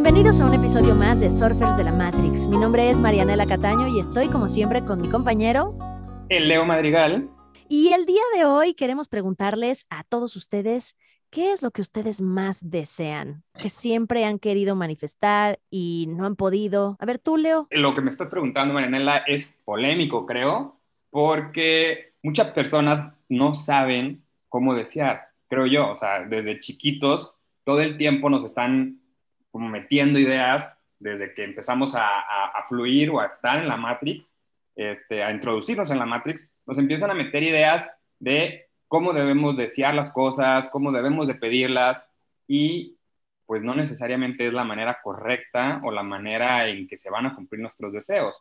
Bienvenidos a un episodio más de Surfers de la Matrix. Mi nombre es Marianela Cataño y estoy como siempre con mi compañero... El Leo Madrigal. Y el día de hoy queremos preguntarles a todos ustedes qué es lo que ustedes más desean, que siempre han querido manifestar y no han podido. A ver, tú, Leo. Lo que me estás preguntando, Marianela, es polémico, creo, porque muchas personas no saben cómo desear, creo yo. O sea, desde chiquitos, todo el tiempo nos están como metiendo ideas desde que empezamos a, fluir o a estar en la Matrix, este, a introducirnos en la Matrix, nos empiezan a meter ideas de cómo debemos desear las cosas, cómo debemos de pedirlas y pues no necesariamente es la manera correcta o la manera en que se van a cumplir nuestros deseos.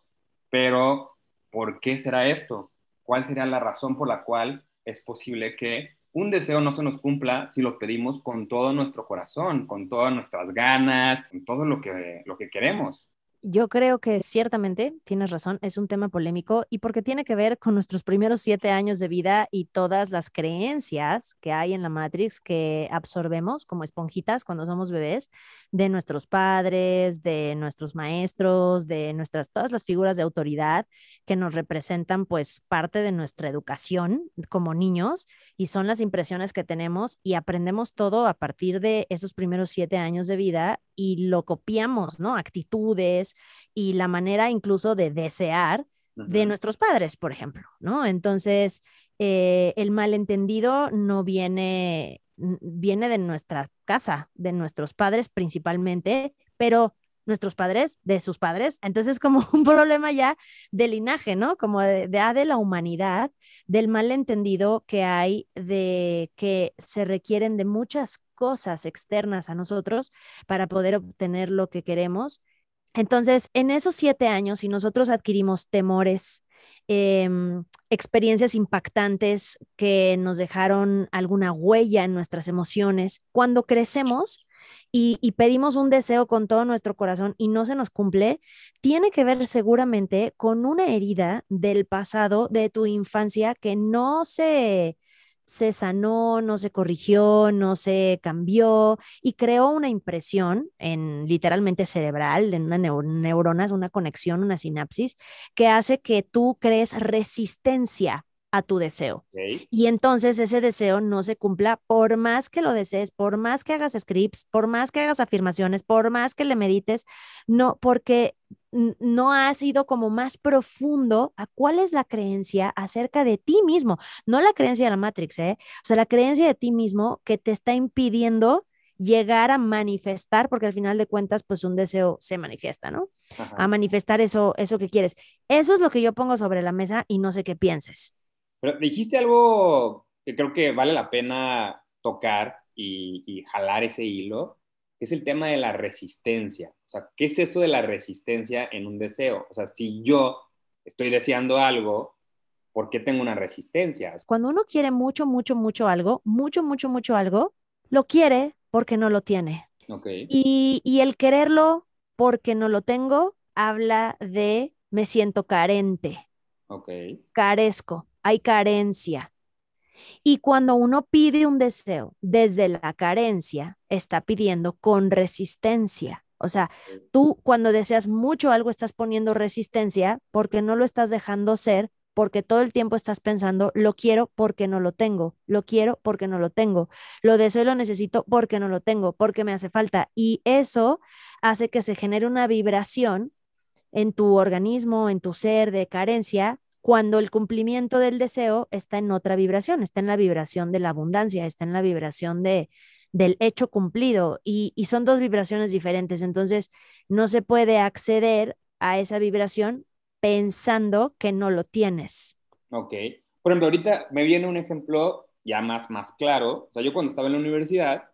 Pero, ¿por qué será esto? ¿Cuál sería la razón por la cual es posible que un deseo no se nos cumpla si lo pedimos con todo nuestro corazón, con todas nuestras ganas, con todo lo que, lo que queremos. Yo creo que ciertamente tienes razón, es un tema polémico y porque tiene que ver con nuestros primeros siete años de vida y todas las creencias que hay en la Matrix que absorbemos como esponjitas cuando somos bebés de nuestros padres, de nuestros maestros, de nuestras todas las figuras de autoridad que nos representan pues parte de nuestra educación como niños y son las impresiones que tenemos y aprendemos todo a partir de esos primeros siete años de vida y lo copiamos, ¿no? Actitudes y la manera incluso de desear de nuestros padres, por ejemplo, ¿no? Entonces, eh, el malentendido no viene, viene de nuestra casa, de nuestros padres principalmente, pero nuestros padres, de sus padres. Entonces, como un problema ya de linaje, ¿no? Como de, de, ah, de la humanidad, del malentendido que hay de que se requieren de muchas cosas externas a nosotros para poder obtener lo que queremos. Entonces, en esos siete años, si nosotros adquirimos temores, em, experiencias impactantes que nos dejaron alguna huella en nuestras emociones, cuando crecemos, y, pedimos un deseo con todo nuestro corazón y no se nos cumple, tiene que ver seguramente con una herida del pasado, de tu infancia, que no se, se sanó, no se corrigió, no se cambió y creó una impresión en literalmente cerebral, en una neurona, es una conexión, una sinapsis, que hace que tú crees resistencia a tu deseo. Y entonces ese deseo no se cumpla por más que lo desees, por más que hagas scripts, por más que hagas afirmaciones, por más que le medites, no, porque no has ido como más profundo a cuál es la creencia acerca de ti mismo, no la creencia de la Matrix, ¿eh? O sea, la creencia de ti mismo que te está impidiendo llegar a manifestar, porque al final de cuentas, pues un deseo se manifiesta, ¿no? A manifestar eso, eso que quieres. Eso es lo que yo pongo sobre la mesa y no sé qué pienses. Pero dijiste algo que creo que vale la pena tocar y, jalar ese hilo, que es el tema de la resistencia. O sea, ¿qué es eso de la resistencia en un deseo? O sea, si yo estoy deseando algo, ¿por qué tengo una resistencia? Cuando uno quiere mucho, mucho, mucho algo, mucho, mucho, mucho algo, lo quiere porque no lo tiene. Okay. Y, y el quererlo porque no lo tengo habla de me siento carente. Okay. Carezco hay carencia. Y cuando uno pide un deseo desde la carencia, está pidiendo con resistencia. O sea, tú cuando deseas mucho algo estás poniendo resistencia porque no lo estás dejando ser, porque todo el tiempo estás pensando, lo quiero porque no lo tengo, lo quiero porque no lo tengo, lo deseo y lo necesito porque no lo tengo, porque me hace falta. Y eso hace que se genere una vibración en tu organismo, en tu ser de carencia, cuando el cumplimiento del deseo está en otra vibración, está en la vibración de la abundancia, está en la vibración de, del hecho cumplido y, son dos vibraciones diferentes. Entonces, no se puede acceder a esa vibración pensando que no lo tienes. Ok. Por ejemplo, ahorita me viene un ejemplo ya más, más claro. O sea, yo cuando estaba en la universidad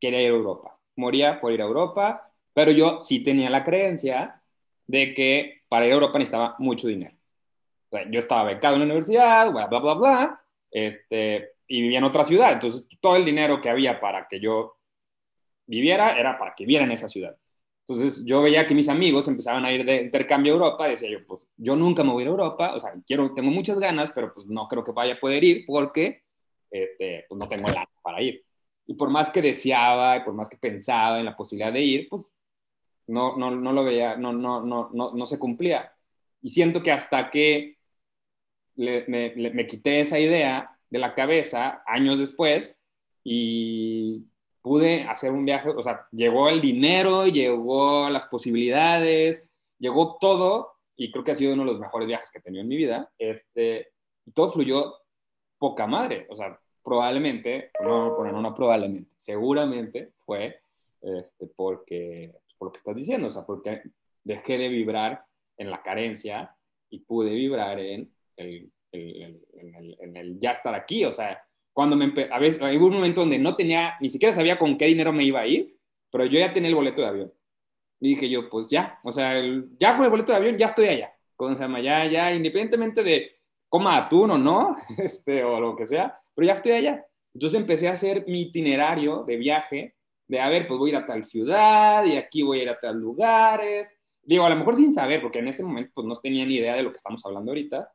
quería ir a Europa. Moría por ir a Europa, pero yo sí tenía la creencia de que para ir a Europa necesitaba mucho dinero yo estaba becado en la universidad, bla, bla, bla, bla, este, y vivía en otra ciudad. Entonces, todo el dinero que había para que yo viviera era para que viviera en esa ciudad. Entonces, yo veía que mis amigos empezaban a ir de intercambio a Europa y decía yo, pues yo nunca me voy a ir a Europa, o sea, quiero, tengo muchas ganas, pero pues no creo que vaya a poder ir porque este, pues no tengo la para ir. Y por más que deseaba y por más que pensaba en la posibilidad de ir, pues no, no, no lo veía, no, no, no, no, no se cumplía. Y siento que hasta que me, me quité esa idea de la cabeza años después y pude hacer un viaje, o sea, llegó el dinero, llegó las posibilidades, llegó todo y creo que ha sido uno de los mejores viajes que he tenido en mi vida. Este, todo fluyó poca madre, o sea, probablemente, no, no, no probablemente, seguramente fue este, porque, por lo que estás diciendo, o sea, porque dejé de vibrar en la carencia y pude vibrar en el, el, el ya estar aquí, o sea, cuando me a veces hubo un momento donde no tenía, ni siquiera sabía con qué dinero me iba a ir, pero yo ya tenía el boleto de avión. Y dije yo, pues ya, o sea, ya con el boleto de avión ya estoy allá. ¿Cómo se llama? Ya, ya, independientemente de coma atún o no, este, o lo que sea, pero ya estoy allá. Entonces empecé a hacer mi itinerario de viaje, de a ver, pues voy a ir a tal ciudad y aquí voy a ir a tal lugares. Digo, a lo mejor sin saber, porque en ese momento pues no tenía ni idea de lo que estamos hablando ahorita,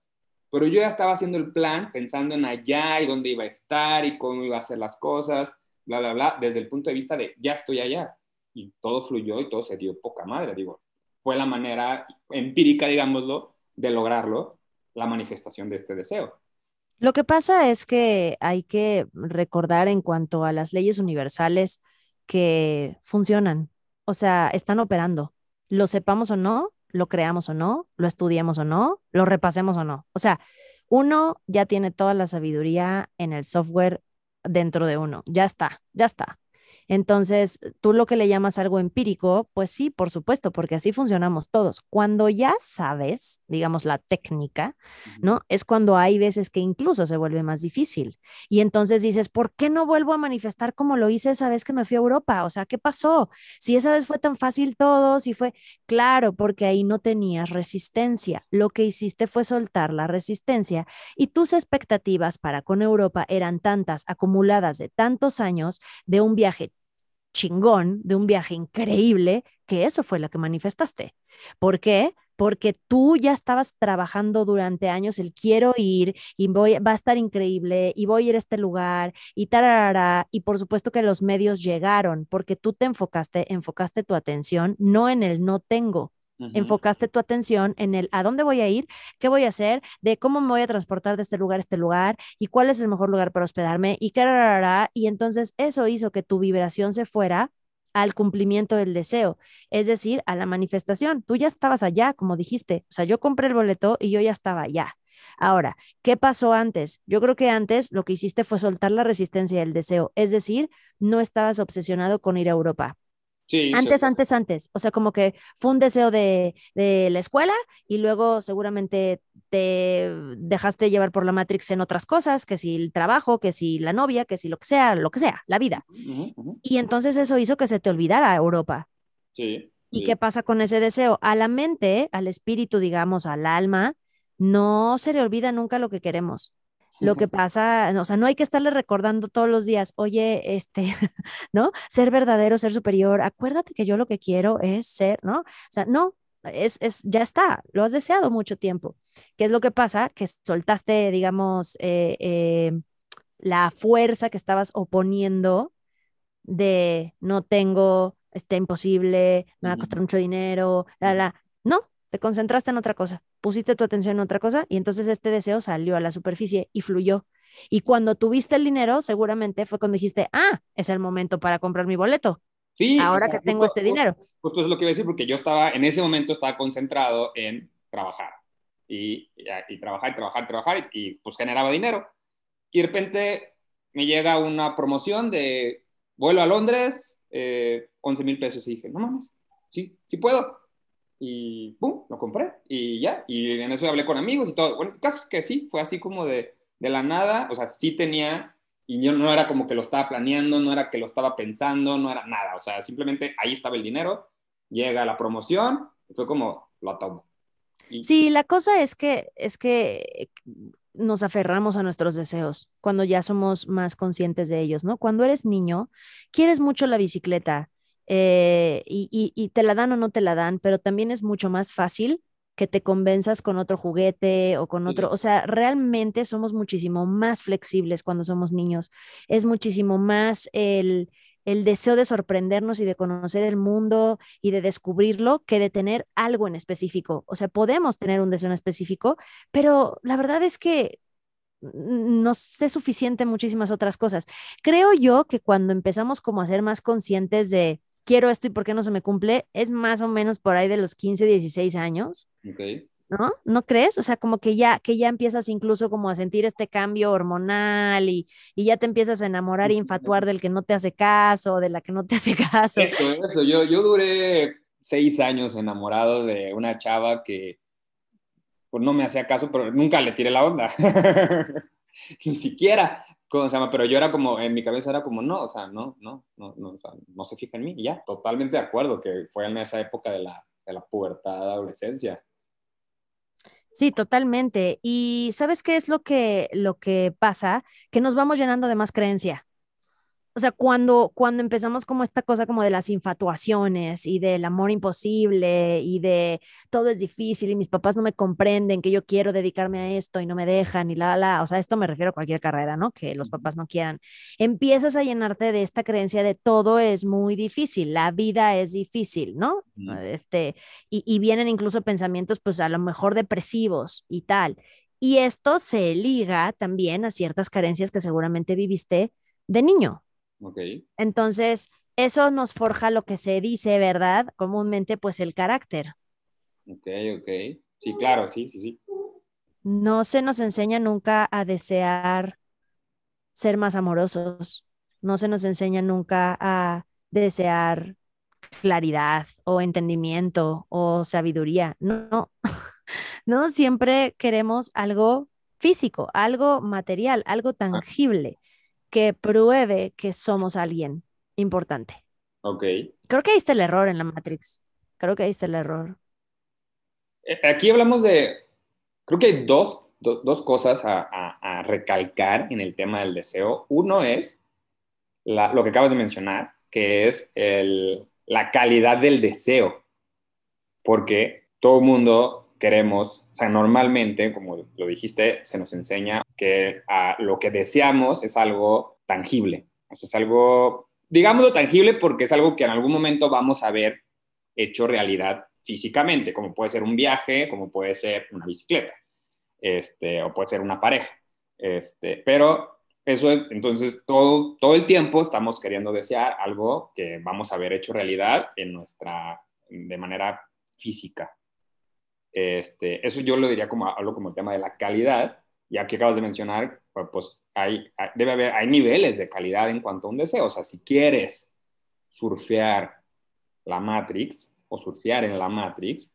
pero yo ya estaba haciendo el plan pensando en allá y dónde iba a estar y cómo iba a hacer las cosas, bla, bla, bla, desde el punto de vista de ya estoy allá. Y todo fluyó y todo se dio poca madre, digo. Fue la manera empírica, digámoslo, de lograrlo, la manifestación de este deseo. Lo que pasa es que hay que recordar en cuanto a las leyes universales que funcionan, o sea, están operando. Lo sepamos o no, lo creamos o no, lo estudiemos o no, lo repasemos o no. O sea, uno ya tiene toda la sabiduría en el software dentro de uno. Ya está, ya está. Entonces, tú lo que le llamas algo empírico, pues sí, por supuesto, porque así funcionamos todos. Cuando ya sabes, digamos, la técnica, ¿no? Es cuando hay veces que incluso se vuelve más difícil. Y entonces dices, ¿por qué no vuelvo a manifestar como lo hice esa vez que me fui a Europa? O sea, ¿qué pasó? Si esa vez fue tan fácil todo, si fue, claro, porque ahí no tenías resistencia. Lo que hiciste fue soltar la resistencia y tus expectativas para con Europa eran tantas, acumuladas de tantos años de un viaje chingón, de un viaje increíble, que eso fue lo que manifestaste. ¿Por qué? Porque tú ya estabas trabajando durante años el quiero ir y voy, va a estar increíble y voy a ir a este lugar y tararara. Y por supuesto que los medios llegaron porque tú te enfocaste, enfocaste tu atención no en el no tengo, Enfocaste tu atención en el a dónde voy a ir, qué voy a hacer, de cómo me voy a transportar de este lugar a este lugar y cuál es el mejor lugar para hospedarme y qué. Y entonces eso hizo que tu vibración se fuera al cumplimiento del deseo, es decir, a la manifestación. Tú ya estabas allá, como dijiste. O sea, yo compré el boleto y yo ya estaba allá. Ahora, ¿qué pasó antes? Yo creo que antes lo que hiciste fue soltar la resistencia del deseo, es decir, no estabas obsesionado con ir a Europa antes, antes, antes. O sea, como que fue un deseo de, la escuela y luego seguramente te dejaste llevar por la Matrix en otras cosas, que si el trabajo, que si la novia, que si lo que sea, lo que sea, la vida. Y entonces eso hizo que se te olvidara Europa. Sí. ¿Y qué pasa con ese deseo? A la mente, al espíritu, digamos, al alma, no se le olvida nunca lo que queremos. Lo que pasa, o sea, no hay que estarle recordando todos los días, oye, este, ¿no? Ser verdadero, ser superior, acuérdate que yo lo que quiero es ser, ¿no? O sea, no, es, es, ya está, lo has deseado mucho tiempo. ¿Qué es lo que pasa? Que soltaste, digamos, eh, eh, la fuerza que estabas oponiendo de no tengo, está imposible, me va a costar mucho dinero, la, la. No, te concentraste en otra cosa, pusiste tu atención en otra cosa y entonces este deseo salió a la superficie y fluyó. Y cuando tuviste el dinero, seguramente fue cuando dijiste, ah, es el momento para comprar mi boleto. Sí. Ahora que tengo este dinero. Justo es lo que iba a decir, porque yo estaba, en ese momento estaba concentrado en trabajar. Y, y, trabajar, y trabajar, y trabajar, y, pues generaba dinero. Y de repente me llega una promoción de vuelo a Londres, eh, 11 mil pesos, y dije, no mames, sí, sí puedo y ¡pum! Lo compré y ya. Y en eso hablé con amigos y todo. Bueno, el caso es que sí, fue así como de, de la nada. O sea, sí tenía, y yo no era como que lo estaba planeando, no era que lo estaba pensando, no era nada. O sea, simplemente ahí estaba el dinero, llega la promoción, y fue como, lo tomo. Sí, la cosa es que, es que nos aferramos a nuestros deseos cuando ya somos más conscientes de ellos, ¿no? Cuando eres niño, quieres mucho la bicicleta, eh, y, te la dan o no te la dan, pero también es mucho más fácil que te convenzas con otro juguete o con otro, o sea, realmente somos muchísimo más flexibles cuando somos niños, es muchísimo más el, el deseo de sorprendernos y de conocer el mundo y de descubrirlo que de tener algo en específico. O sea, podemos tener un deseo en específico, pero la verdad es que no sé suficiente muchísimas otras cosas. Creo yo que cuando empezamos como a ser más conscientes de quiero esto y por qué no se me cumple, es más o menos por ahí de los 15, 16 años. ¿No? ¿No crees? O sea, como que ya, que ya empiezas incluso como a sentir este cambio hormonal y, y ya te empiezas a enamorar y infatuar del que no te hace caso, de la que no te hace caso. Eso, eso. Yo, yo duré seis años enamorado de una chava que pues no me hacía caso, pero nunca le tiré la onda. Ni siquiera, Pero yo era como, en mi cabeza era como, no, o sea, no, no, no, no, o sea, no se fija en mí. Y ya, totalmente de acuerdo que fue en esa época de la, de la pubertad, adolescencia. Sí, totalmente. Y ¿sabes qué es lo que, lo que pasa? Que nos vamos llenando de más creencia o sea, cuando, cuando empezamos como esta cosa como de las infatuaciones y del amor imposible y de todo es difícil y mis papás no me comprenden que yo quiero dedicarme a esto y no me dejan y la, la, o sea, esto me refiero a cualquier carrera, ¿no? Que los papás no quieran. Empiezas a llenarte de esta creencia de todo es muy difícil, la vida es difícil, ¿no? Este, y, y vienen incluso pensamientos, pues a lo mejor depresivos y tal. Y esto se liga también a ciertas carencias que seguramente viviste de niño, entonces, eso nos forja lo que se dice, ¿verdad? Comúnmente, pues el carácter. Ok, ok. Sí, claro, sí, sí, sí. No se nos enseña nunca a desear ser más amorosos. No se nos enseña nunca a desear claridad o entendimiento o sabiduría. No, no. no siempre queremos algo físico, algo material, algo ah. Que pruebe que somos alguien importante. Ok. Creo que ahí está el error en la Matrix. Creo que ahí está el error. Eh, aquí hablamos de, creo que hay dos, cosas a, recalcar en el tema del deseo. Uno es lo que acabas de mencionar, que es la calidad del deseo, porque todo el mundo queremos, o sea, normalmente, como lo dijiste, se nos enseña que lo que deseamos es algo tangible, o sea, es algo, digámoslo tangible porque es algo que en algún momento vamos a ver hecho realidad físicamente, como puede ser un viaje, como puede ser una bicicleta, este, o puede ser una pareja, este, pero eso es, entonces todo, todo el tiempo estamos queriendo desear algo que vamos a ver hecho realidad en nuestra, de manera física. Este, eso yo lo diría como, hablo como el tema de la calidad, ya que acabas de mencionar, pues, pues hay, debe haber, hay niveles de calidad en cuanto a un deseo. O sea, si quieres surfear la Matrix o surfear en la Matrix,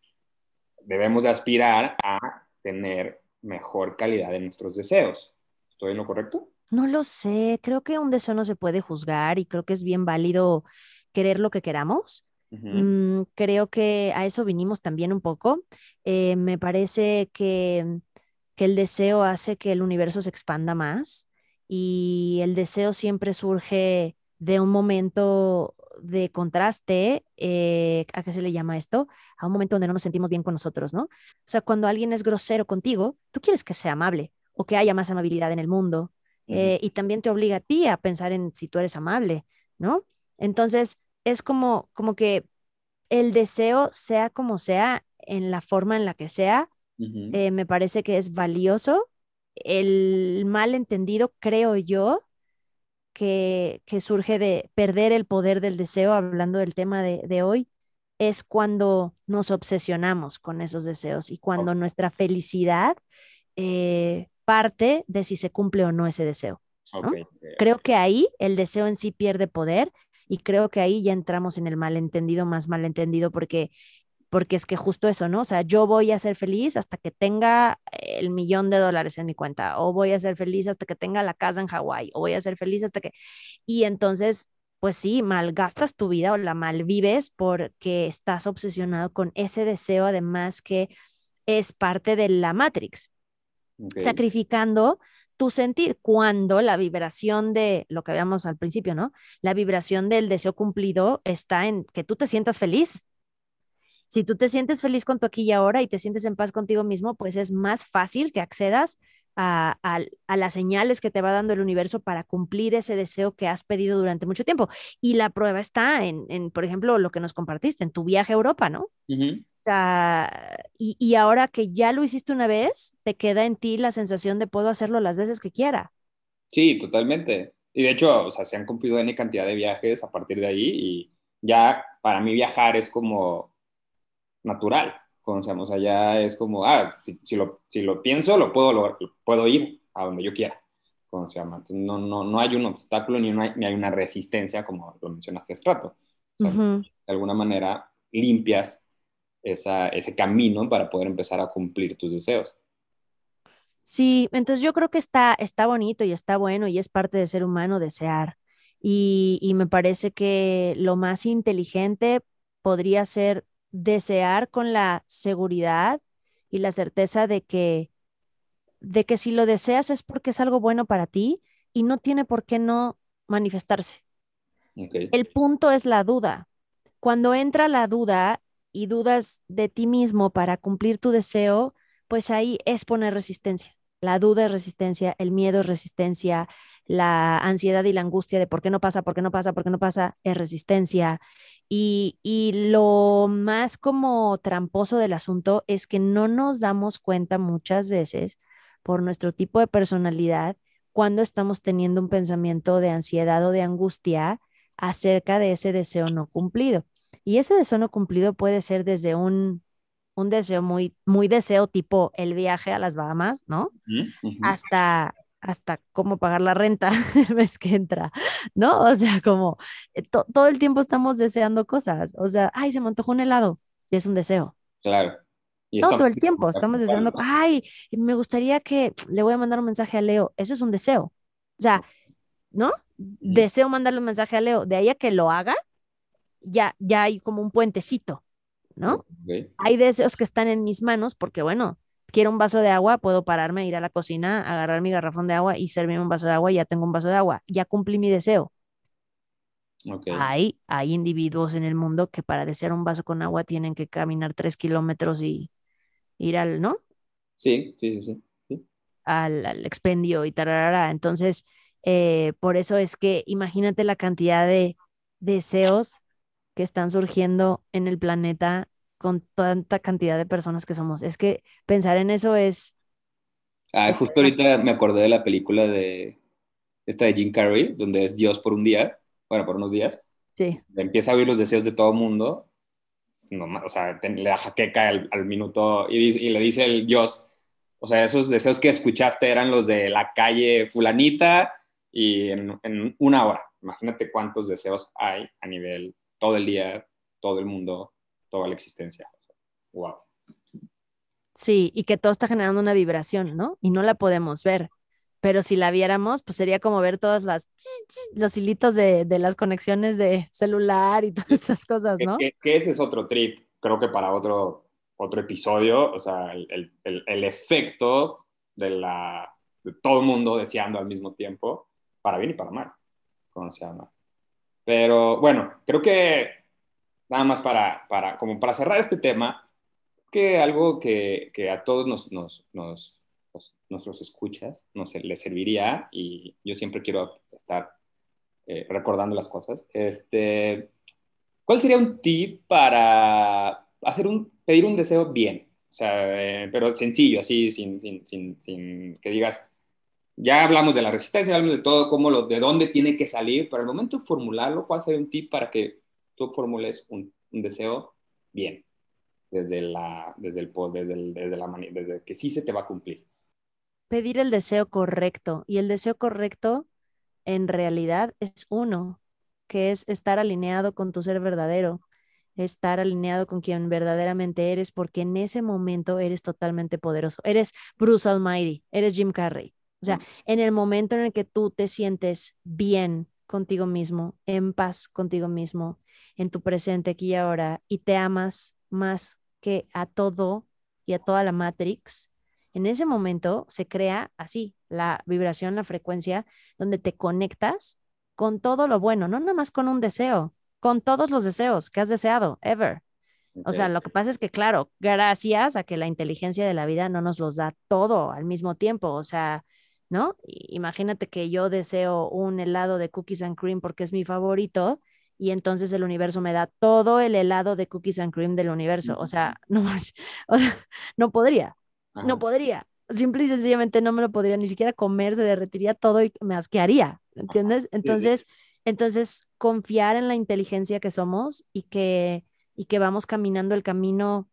debemos de aspirar a tener mejor calidad en nuestros deseos. ¿Estoy en lo correcto? No lo sé, creo que un deseo no se puede juzgar y creo que es bien válido querer lo que queramos. Mm, creo que a eso vinimos también un poco. Eh, me parece que, que el deseo hace que el universo se expanda más y el deseo siempre surge de un momento de contraste, eh, ¿a qué se le llama esto? A un momento donde no nos sentimos bien con nosotros, ¿no? O sea, cuando alguien es grosero contigo, tú quieres que sea amable o que haya más amabilidad en el mundo. Eh, y también te obliga a ti a pensar en si tú eres amable, ¿no? Entonces, es como, como que el deseo, sea como sea, en la forma en la que sea, eh, me parece que es valioso. El malentendido, creo yo, que, que, surge de perder el poder del deseo, hablando del tema de, de hoy, es cuando nos obsesionamos con esos deseos y cuando nuestra felicidad eh, parte de si se cumple o no ese deseo. Creo que ahí el deseo en sí pierde poder y creo que ahí ya entramos en el malentendido más malentendido porque porque es que justo eso, ¿no? O sea, yo voy a ser feliz hasta que tenga el millón de dólares en mi cuenta, o voy a ser feliz hasta que tenga la casa en Hawái, o voy a ser feliz hasta que... Y entonces, pues sí, malgastas tu vida o la malvives porque estás obsesionado con ese deseo, además que es parte de la Matrix, sacrificando tu sentir cuando la vibración de lo que veíamos al principio, ¿no? La vibración del deseo cumplido está en que tú te sientas feliz. Si tú te sientes feliz con tu aquí y ahora y te sientes en paz contigo mismo, pues es más fácil que accedas a, a, las señales que te va dando el universo para cumplir ese deseo que has pedido durante mucho tiempo. Y la prueba está en, en por ejemplo, lo que nos compartiste, en tu viaje a Europa, ¿no? O sea, y, y ahora que ya lo hiciste una vez, te queda en ti la sensación de puedo hacerlo las veces que quiera. Sí, totalmente. Y de hecho, o sea, se han cumplido N cantidad de viajes a partir de ahí y ya para mí viajar es como natural conocemos allá es como, ah, si, lo, si lo pienso, lo puedo, lo, puedo ir a donde yo quiera. ¿Cómo se llama? Entonces, no, no, no hay un obstáculo ni, una, ni hay una resistencia, como lo mencionaste hace rato. De alguna manera limpias esa, ese camino para poder empezar a cumplir tus deseos. Sí, entonces yo creo que está, está bonito y está bueno y es parte de ser humano desear. Y, y me parece que lo más inteligente podría ser desear con la seguridad y la certeza de que, de que si lo deseas es porque es algo bueno para ti y no tiene por qué no manifestarse. El punto es la duda. Cuando entra la duda y dudas de ti mismo para cumplir tu deseo, pues ahí es poner resistencia. La duda es resistencia, el miedo es resistencia, la ansiedad y la angustia de por qué no pasa, por qué no pasa, por qué no pasa, es resistencia. Y, y lo más como tramposo del asunto es que no nos damos cuenta muchas veces por nuestro tipo de personalidad cuando estamos teniendo un pensamiento de ansiedad o de angustia acerca de ese deseo no cumplido. Y ese deseo no cumplido puede ser desde un, un deseo muy, muy deseo tipo el viaje a las Bahamas, ¿no? Hasta hasta cómo pagar la renta el mes que entra, ¿no? O sea, como eh, todo el tiempo estamos deseando cosas, o sea, ay, se me antojó un helado, y es un deseo. Claro. todo el tiempo estamos deseando, ay, me gustaría que le voy a mandar un mensaje a Leo, eso es un deseo. O sea, ¿no? Deseo mandarle un mensaje a Leo, de ahí a que lo haga, ya, ya hay como un puentecito, ¿no? Hay deseos que están en mis manos porque, bueno, quiero un vaso de agua, puedo pararme, ir a la cocina, agarrar mi garrafón de agua y servirme un vaso de agua y ya tengo un vaso de agua. Ya cumplí mi deseo. Hay, hay individuos en el mundo que para desear un vaso con agua tienen que caminar tres kilómetros y ir al, ¿no? Sí, sí, sí, sí. Al, expendio y tararara. Entonces, eh, por eso es que imagínate la cantidad de deseos que están surgiendo en el planeta con tanta cantidad de personas que somos. Es que pensar en eso es... Ah, justo ahorita me acordé de la película de esta de Jim Carrey, donde es Dios por un día, bueno, por unos días. Sí. Empieza a oír los deseos de todo mundo, o sea, le da jaqueca al, al minuto y, y, le dice el Dios, o sea, esos deseos que escuchaste eran los de la calle fulanita y en, en una hora. Imagínate cuántos deseos hay a nivel todo el día, todo el mundo, toda la existencia. Wow. Sí, y que todo está generando una vibración, ¿no? Y no la podemos ver. Pero si la viéramos, pues sería como ver todas las los hilitos de, de las conexiones de celular y todas estas cosas, ¿no? Que, ese es otro trip, creo que para otro, otro episodio, o sea, el, el, el efecto de, la, de todo el mundo deseando al mismo tiempo, para bien y para mal, como se llama. Pero bueno, creo que nada más para, para, como para cerrar este tema, que algo que, que a todos nos, nos, nos, nuestros escuchas nos les serviría, y yo siempre quiero estar eh, recordando las cosas, este, ¿cuál sería un tip para hacer un, pedir un deseo bien? O sea, eh, pero sencillo, así, sin, sin, sin, sin, que digas, ya hablamos de la resistencia, hablamos de todo, cómo lo, de dónde tiene que salir, pero al momento de formularlo, ¿cuál sería un tip para que tú formules un, deseo bien, desde, la, desde, el, desde, el, desde, la, desde que sí se te va a cumplir. Pedir el deseo correcto y el deseo correcto en realidad es uno, que es estar alineado con tu ser verdadero, estar alineado con quien verdaderamente eres, porque en ese momento eres totalmente poderoso. Eres Bruce Almighty, eres Jim Carrey. O sea, en el momento en el que tú te sientes bien contigo mismo, en paz contigo mismo, en tu presente aquí y ahora y te amas más que a todo y a toda la Matrix, en ese momento se crea así la vibración, la frecuencia, donde te conectas con todo lo bueno, no nada más con un deseo, con todos los deseos que has deseado, ever. O sea, lo que pasa es que, claro, gracias a que la inteligencia de la vida no nos los da todo al mismo tiempo. O sea, ¿no? Imagínate que yo deseo un helado de cookies and cream porque es mi favorito y entonces el universo me da todo el helado de cookies and cream del universo. O sea, no, no podría, no podría. Simple y sencillamente no me lo podría ni siquiera comer, se derretiría todo y me asquearía, ¿entiendes? Entonces, entonces confiar en la inteligencia que somos y que, y que vamos caminando el camino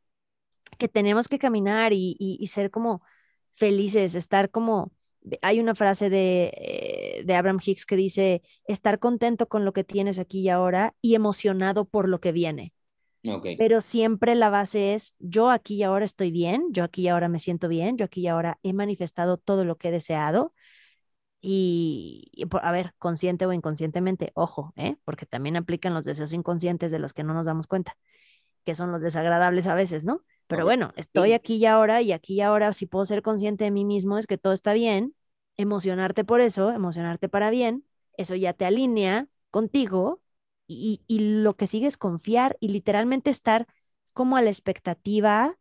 que tenemos que caminar y, y, ser como felices, estar como, hay una frase de, eh, de Abraham Hicks que dice, estar contento con lo que tienes aquí y ahora y emocionado por lo que viene. Pero siempre la base es, yo aquí y ahora estoy bien, yo aquí y ahora me siento bien, yo aquí y ahora he manifestado todo lo que he deseado. Y, a ver, consciente o inconscientemente, ojo, ¿eh? porque también aplican los deseos inconscientes de los que no nos damos cuenta, que son los desagradables a veces, ¿no? Pero bueno, estoy aquí y ahora y aquí y ahora, si puedo ser consciente de mí mismo, es que todo está bien, emocionarte por eso, emocionarte para bien, eso ya te alinea contigo y, lo que sigue es confiar y literalmente estar como a la expectativa,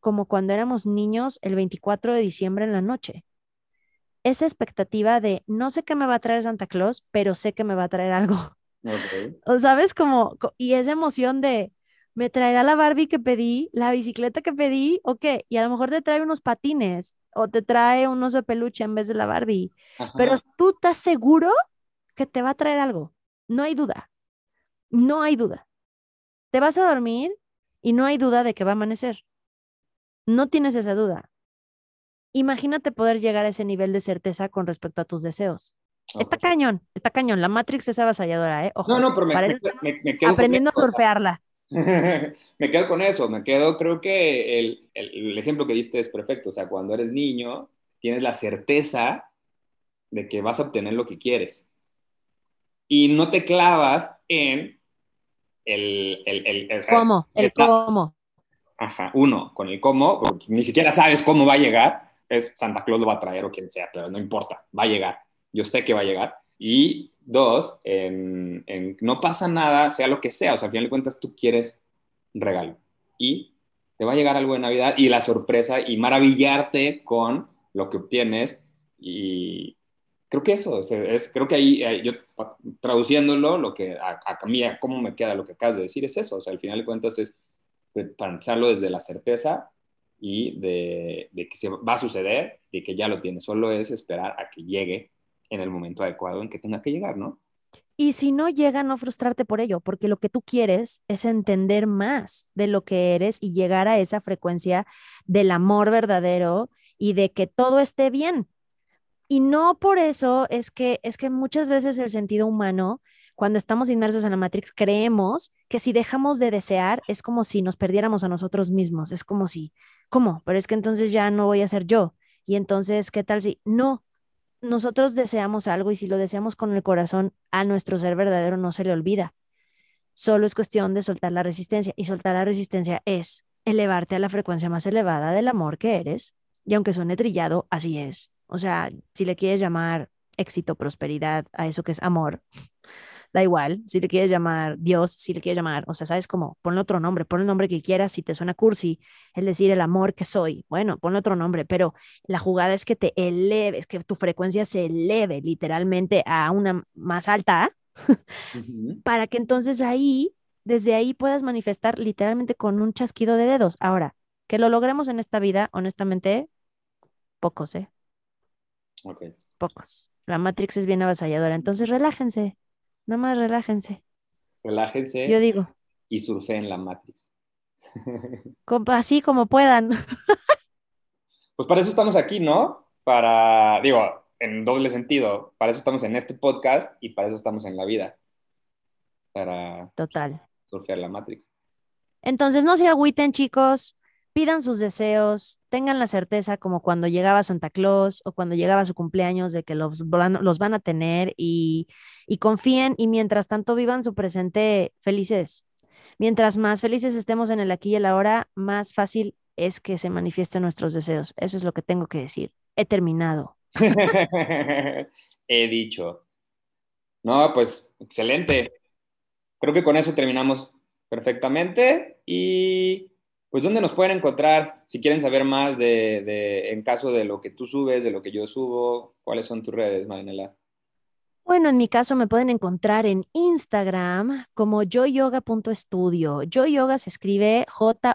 como cuando éramos niños el 24 de diciembre en la noche. Esa expectativa de no sé qué me va a traer Santa Claus, pero sé que me va a traer algo. O sabes como, y esa emoción de, me traerá la Barbie que pedí, la bicicleta que pedí, o qué, y a lo mejor te trae unos patines o te trae un oso de peluche en vez de la Barbie, pero tú estás seguro que te va a traer algo, no hay duda. No hay duda. Te vas a dormir y no hay duda de que va a amanecer. No tienes esa duda. Imagínate poder llegar a ese nivel de certeza con respecto a tus deseos. Está cañón, está cañón. La Matrix es avasalladora, ¿eh? Ojo, no, no, pero me, quedo aprendiendo a surfearla. me quedo con eso, me quedo, creo que el, el, ejemplo que diste es perfecto. O sea, cuando eres niño, tienes la certeza de que vas a obtener lo que quieres. Y no te clavas en el... el, el, ¿Cómo? El cómo. Ajá, uno, con el cómo, porque ni siquiera sabes cómo va a llegar, es Santa Claus lo va a traer o quien sea, pero no importa, va a llegar, yo sé que va a llegar. Y dos, en, no pasa nada, sea lo que sea, o sea, al final de cuentas tú quieres regalo. Y te va a llegar algo de Navidad y la sorpresa y maravillarte con lo que obtienes. Y, creo que eso, es, creo que ahí, yo traduciéndolo, lo que a, a, mí, cómo me queda lo que acabas de decir es eso, o sea, al final de cuentas es pensarlo desde la certeza y de, de, que se va a suceder y que ya lo tiene, solo es esperar a que llegue en el momento adecuado en que tenga que llegar, ¿no? Y si no llega, no frustrarte por ello, porque lo que tú quieres es entender más de lo que eres y llegar a esa frecuencia del amor verdadero y de que todo esté bien, y no por eso es que, es que muchas veces el sentido humano, cuando estamos inmersos en la Matrix, creemos que si dejamos de desear es como si nos perdiéramos a nosotros mismos. Es como si, ¿cómo? Pero es que entonces ya no voy a ser yo. Y entonces, ¿qué tal si? No, nosotros deseamos algo y si lo deseamos con el corazón, a nuestro ser verdadero no se le olvida. Solo es cuestión de soltar la resistencia. Y soltar la resistencia es elevarte a la frecuencia más elevada del amor que eres. Y aunque suene trillado, así es. O sea, si le quieres llamar éxito, prosperidad a eso que es amor, da igual. Si le quieres llamar Dios, si le quieres llamar, o sea, sabes cómo, ponle otro nombre, pon el nombre que quieras, si te suena cursi, es decir, el amor que soy, bueno, ponle otro nombre, pero la jugada es que te eleves, que tu frecuencia se eleve literalmente a una más alta, para que entonces ahí, desde ahí puedas manifestar literalmente con un chasquido de dedos. Ahora, que lo logremos en esta vida, honestamente, pocos, ¿eh? Pocos. La Matrix es bien avasalladora. Entonces, relájense. Nada más relájense. Relájense. Yo digo. Y surfeen la Matrix. Así como puedan. Pues para eso estamos aquí, ¿no? Para, digo, en doble sentido, para eso estamos en este podcast y para eso estamos en la vida. Para Total. surfear la Matrix. Entonces, no se agüiten, chicos pidan sus deseos, tengan la certeza como cuando llegaba Santa Claus o cuando llegaba su cumpleaños de que los van, los van a tener y, y confíen y mientras tanto vivan su presente felices. Mientras más felices estemos en el aquí y el ahora, más fácil es que se manifiesten nuestros deseos. Eso es lo que tengo que decir. He terminado. He dicho. No, pues excelente. Creo que con eso terminamos perfectamente. Y pues, ¿dónde nos pueden encontrar? Si quieren saber más de, de, en caso de lo que tú subes, de lo que yo subo, ¿cuáles son tus redes, Marinela? Bueno, en mi caso me pueden encontrar en Instagram como joyoga.studio. Joy Yoga se escribe J-O-Y-O-G-A,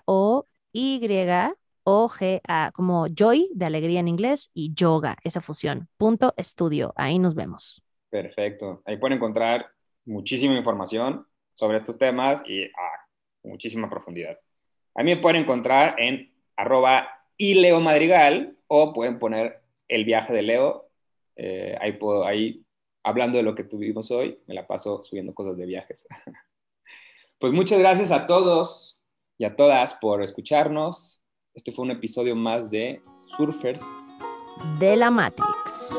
como joy de alegría en inglés y yoga, esa fusión. Punto estudio. Ahí nos vemos. Perfecto. Ahí pueden encontrar muchísima información sobre estos temas y ah, muchísima profundidad. A mí me pueden encontrar en arroba y Leo Madrigal o pueden poner el viaje de Leo. Eh, ahí, ahí, hablando de lo que tuvimos hoy, me la paso subiendo cosas de viajes. pues muchas gracias a todos y a todas por escucharnos. Este fue un episodio más de Surfers de la Matrix.